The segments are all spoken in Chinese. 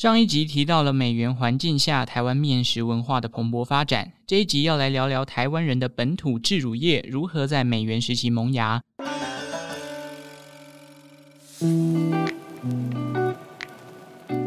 上一集提到了美元环境下台湾面食文化的蓬勃发展，这一集要来聊聊台湾人的本土制乳业如何在美元时期萌芽。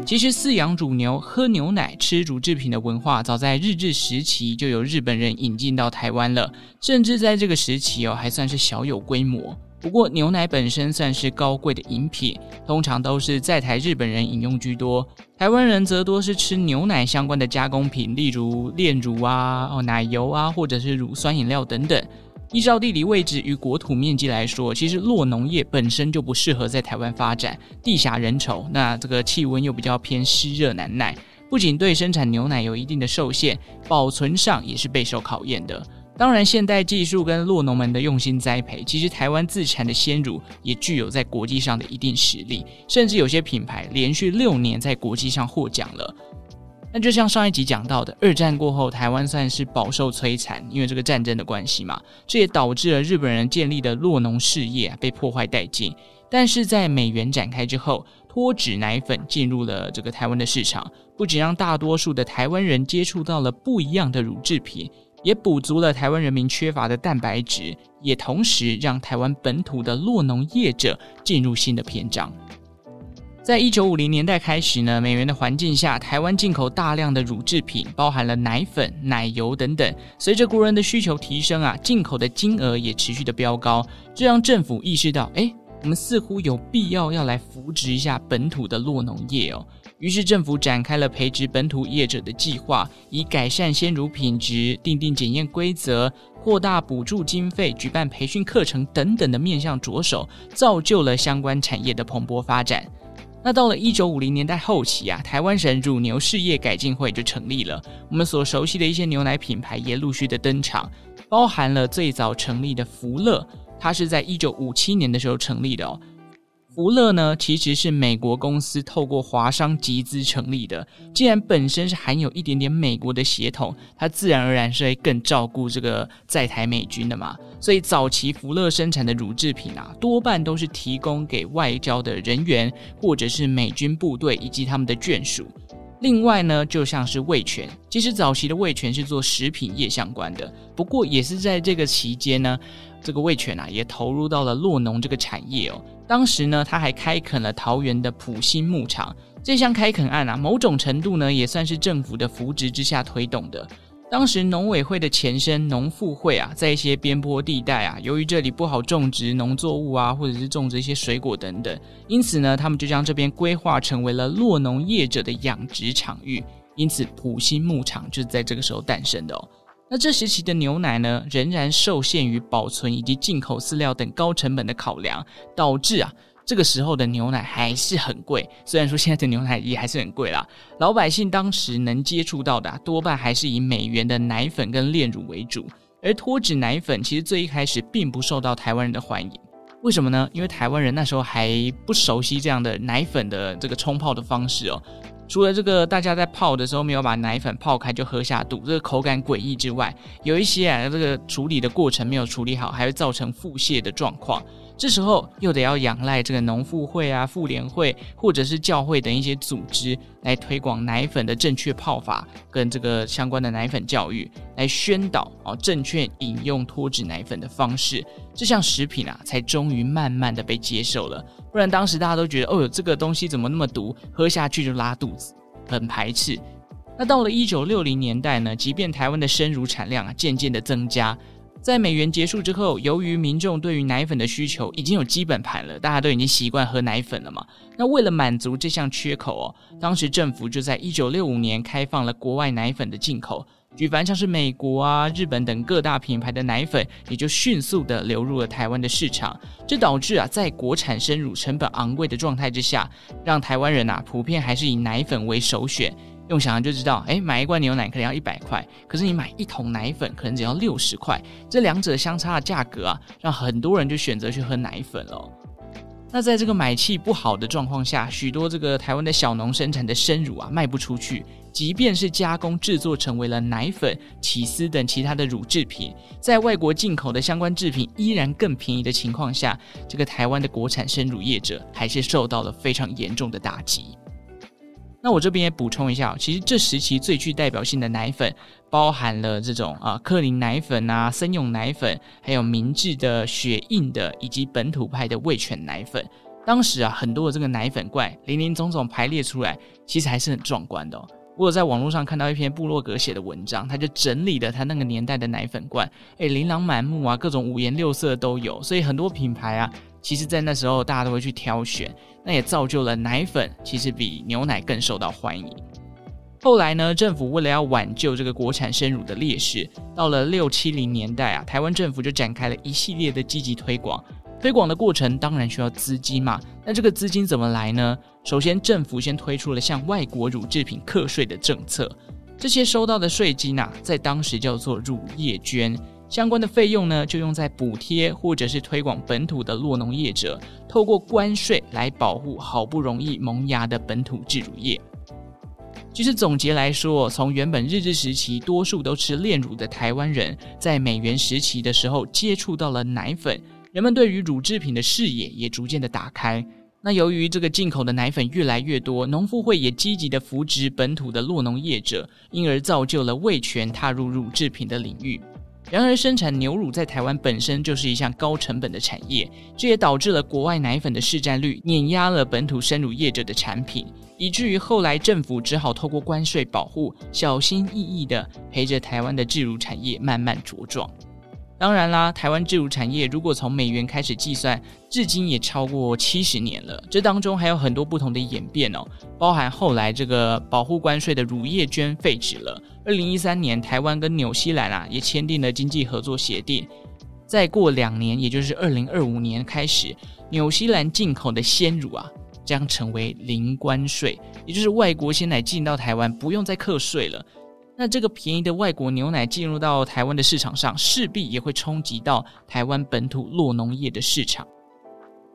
其实饲养乳牛、喝牛奶、吃乳制品的文化，早在日治时期就由日本人引进到台湾了，甚至在这个时期哦，还算是小有规模。不过牛奶本身算是高贵的饮品，通常都是在台日本人饮用居多，台湾人则多是吃牛奶相关的加工品，例如炼乳啊、哦奶油啊，或者是乳酸饮料等等。依照地理位置与国土面积来说，其实酪农业本身就不适合在台湾发展，地狭人稠，那这个气温又比较偏湿热难耐，不仅对生产牛奶有一定的受限，保存上也是备受考验的。当然，现代技术跟酪农们的用心栽培，其实台湾自产的鲜乳也具有在国际上的一定实力，甚至有些品牌连续六年在国际上获奖了。那就像上一集讲到的，二战过后，台湾算是饱受摧残，因为这个战争的关系嘛，这也导致了日本人建立的酪农事业被破坏殆尽。但是在美元展开之后，脱脂奶粉进入了这个台湾的市场，不仅让大多数的台湾人接触到了不一样的乳制品，也补足了台湾人民缺乏的蛋白质，也同时让台湾本土的酪农业者进入新的篇章。在一九五零年代开始呢，美元的环境下，台湾进口大量的乳制品，包含了奶粉、奶油等等。随着国人的需求提升啊，进口的金额也持续的飙高，这让政府意识到，哎，我们似乎有必要要来扶植一下本土的酪农业哦。于是政府展开了培植本土业者的计划，以改善鲜乳品质、订定检验规则、扩大补助经费、举办培训课程等等的面向着手，造就了相关产业的蓬勃发展。那到了一九五零年代后期啊，台湾省乳牛事业改进会就成立了。我们所熟悉的一些牛奶品牌也陆续的登场，包含了最早成立的福乐，它是在一九五七年的时候成立的哦。福乐呢，其实是美国公司透过华商集资成立的。既然本身是含有一点点美国的血统，它自然而然是会更照顾这个在台美军的嘛。所以早期福乐生产的乳制品啊，多半都是提供给外交的人员，或者是美军部队以及他们的眷属。另外呢，就像是味全，其实早期的味全是做食品业相关的，不过也是在这个期间呢。这个味全啊，也投入到了酪农这个产业哦。当时呢，他还开垦了桃园的埔心牧场。这项开垦案啊，某种程度呢，也算是政府的扶植之下推动的。当时农委会的前身农复会啊，在一些边坡地带啊，由于这里不好种植农作物啊，或者是种植一些水果等等，因此呢，他们就将这边规划成为了落农业者的养殖场域。因此，埔心牧场就是在这个时候诞生的哦。那这时期的牛奶呢，仍然受限于保存以及进口饲料等高成本的考量，导致啊，这个时候的牛奶还是很贵。虽然说现在的牛奶也还是很贵啦，老百姓当时能接触到的，多半还是以美元的奶粉跟炼乳为主。而脱脂奶粉其实最一开始并不受到台湾人的欢迎，为什么呢？因为台湾人那时候还不熟悉这样的奶粉的这个冲泡的方式哦。除了这个，大家在泡的时候没有把奶粉泡开就喝下肚，这个口感诡异之外，有一些啊，这个处理的过程没有处理好，还会造成腹泻的状况。这时候又得要仰赖这个农妇会啊、妇联会或者是教会等一些组织来推广奶粉的正确泡法跟这个相关的奶粉教育，来宣导哦正确饮用脱脂奶粉的方式，这项食品啊才终于慢慢的被接受了。不然当时大家都觉得哦哟这个东西怎么那么毒，喝下去就拉肚子，很排斥。那到了一九六零年代呢，即便台湾的生乳产量啊渐渐的增加。在美元结束之后，由于民众对于奶粉的需求已经有基本盘了，大家都已经习惯喝奶粉了嘛。那为了满足这项缺口哦，当时政府就在一九六五年开放了国外奶粉的进口，举凡像是美国啊、日本等各大品牌的奶粉，也就迅速的流入了台湾的市场。这导致啊，在国产生乳成本昂贵的状态之下，让台湾人啊普遍还是以奶粉为首选。用想象就知道，诶，买一罐牛奶可能要一百块，可是你买一桶奶粉可能只要六十块，这两者相差的价格啊，让很多人就选择去喝奶粉了。那在这个买气不好的状况下，许多这个台湾的小农生产的生乳啊卖不出去，即便是加工制作成为了奶粉、起司等其他的乳制品，在外国进口的相关制品依然更便宜的情况下，这个台湾的国产生乳业者还是受到了非常严重的打击。那我这边也补充一下，其实这时期最具代表性的奶粉，包含了这种啊克林奶粉啊、森永奶粉，还有明治的、雪印的，以及本土派的味全奶粉。当时啊，很多的这个奶粉罐林林总总排列出来，其实还是很壮观的哦。我有在网络上看到一篇部落格写的文章，他就整理了他那个年代的奶粉罐，诶，琳琅满目啊，各种五颜六色都有，所以很多品牌啊，其实在那时候大家都会去挑选，那也造就了奶粉其实比牛奶更受到欢迎。后来呢，政府为了要挽救这个国产生乳的劣势，到了六七零年代啊，台湾政府就展开了一系列的积极推广。推广的过程当然需要资金嘛，那这个资金怎么来呢？首先，政府先推出了向外国乳制品课税的政策，这些收到的税金啊，在当时叫做乳业捐，相关的费用呢，就用在补贴或者是推广本土的落农业者，透过关税来保护好不容易萌芽的本土制乳业。其实总结来说，从原本日治时期多数都吃炼乳的台湾人，在美元时期的时候接触到了奶粉。人们对于乳制品的视野也逐渐的打开。那由于这个进口的奶粉越来越多，农复会也积极的扶植本土的落农业者，因而造就了味全踏入乳制品的领域。然而，生产牛乳在台湾本身就是一项高成本的产业，这也导致了国外奶粉的市占率碾压了本土生乳业者的产品，以至于后来政府只好透过关税保护，小心翼翼的陪着台湾的制乳产业慢慢茁壮。当然啦，台湾制乳产业如果从美元开始计算，至今也超过七十年了。这当中还有很多不同的演变哦，包含后来这个保护关税的乳业捐废止了。二零一三年，台湾跟纽西兰啊也签订了经济合作协定。再过两年，也就是二零二五年开始，纽西兰进口的鲜乳啊将成为零关税，也就是外国鲜奶进到台湾不用再课税了。那这个便宜的外国牛奶进入到台湾的市场上，势必也会冲击到台湾本土酪农业的市场。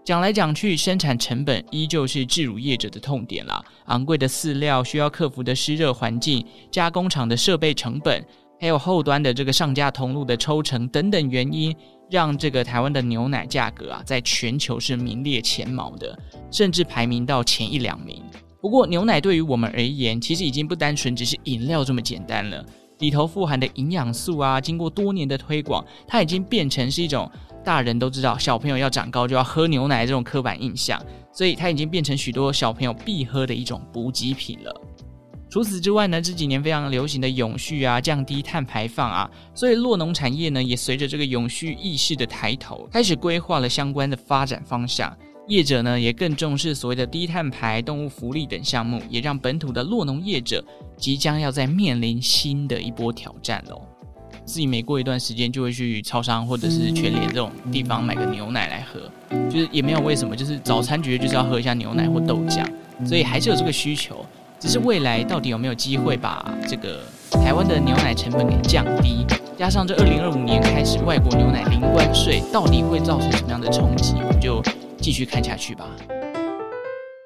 讲来讲去，生产成本依旧是制乳业者的痛点啦。昂贵的饲料、需要克服的湿热环境、加工厂的设备成本，还有后端的这个上架通路的抽成等等原因，让这个台湾的牛奶价格啊，在全球是名列前茅的，甚至排名到前一两名。不过，牛奶对于我们而言，其实已经不单纯只是饮料这么简单了。里头富含的营养素啊，经过多年的推广，它已经变成是一种大人都知道小朋友要长高就要喝牛奶这种刻板印象，所以它已经变成许多小朋友必喝的一种补给品了。除此之外呢，这几年非常流行的永续啊，降低碳排放啊，所以酪农产业呢，也随着这个永续意识的抬头，开始规划了相关的发展方向。业者呢也更重视所谓的低碳排、动物福利等项目，也让本土的落农业者即将要在面临新的一波挑战喽。自己每过一段时间就会去超商或者是全联这种地方买个牛奶来喝，就是也没有为什么，就是早餐绝对就是要喝一下牛奶或豆浆，所以还是有这个需求。只是未来到底有没有机会把这个台湾的牛奶成本给降低，加上这二零二五年开始外国牛奶零关税，到底会造成什么样的冲击？我们就。继续看下去吧。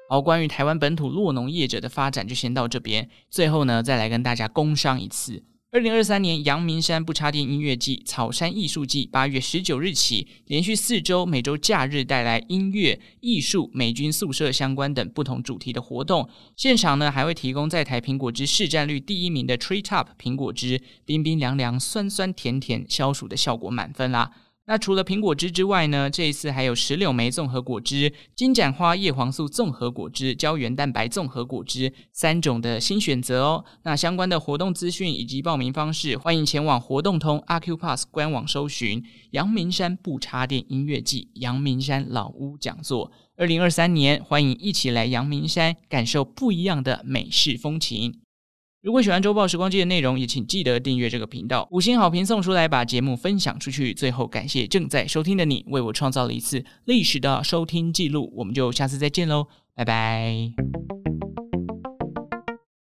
好，关于台湾本土酪农业者的发展就先到这边。最后呢，再来跟大家工商一次。二零二三年阳明山不插电音乐季、草山艺术季，八月十九日起，连续四周，每周假日带来音乐、艺术、美军宿舍相关等不同主题的活动。现场呢，还会提供在台苹果汁市占率第一名的 Tree Top 苹果汁，冰冰凉凉、酸酸甜甜，消暑的效果满分啦。那除了苹果汁之外呢，这一次还有石榴莓综合果汁、金盏花叶黄素综合果汁、胶原蛋白综合果汁三种的新选择哦。那相关的活动资讯以及报名方式，欢迎前往活动通 Acupass 官网搜寻“阳明山不插电音乐季”、“阳明山老屋讲座”。二零二三年，欢迎一起来阳明山感受不一样的美式风情。如果喜欢周报时光机的内容，也请记得订阅这个频道，五星好评送出来，把节目分享出去。最后，感谢正在收听的你，为我创造了一次历史的收听记录。我们就下次再见喽，拜拜。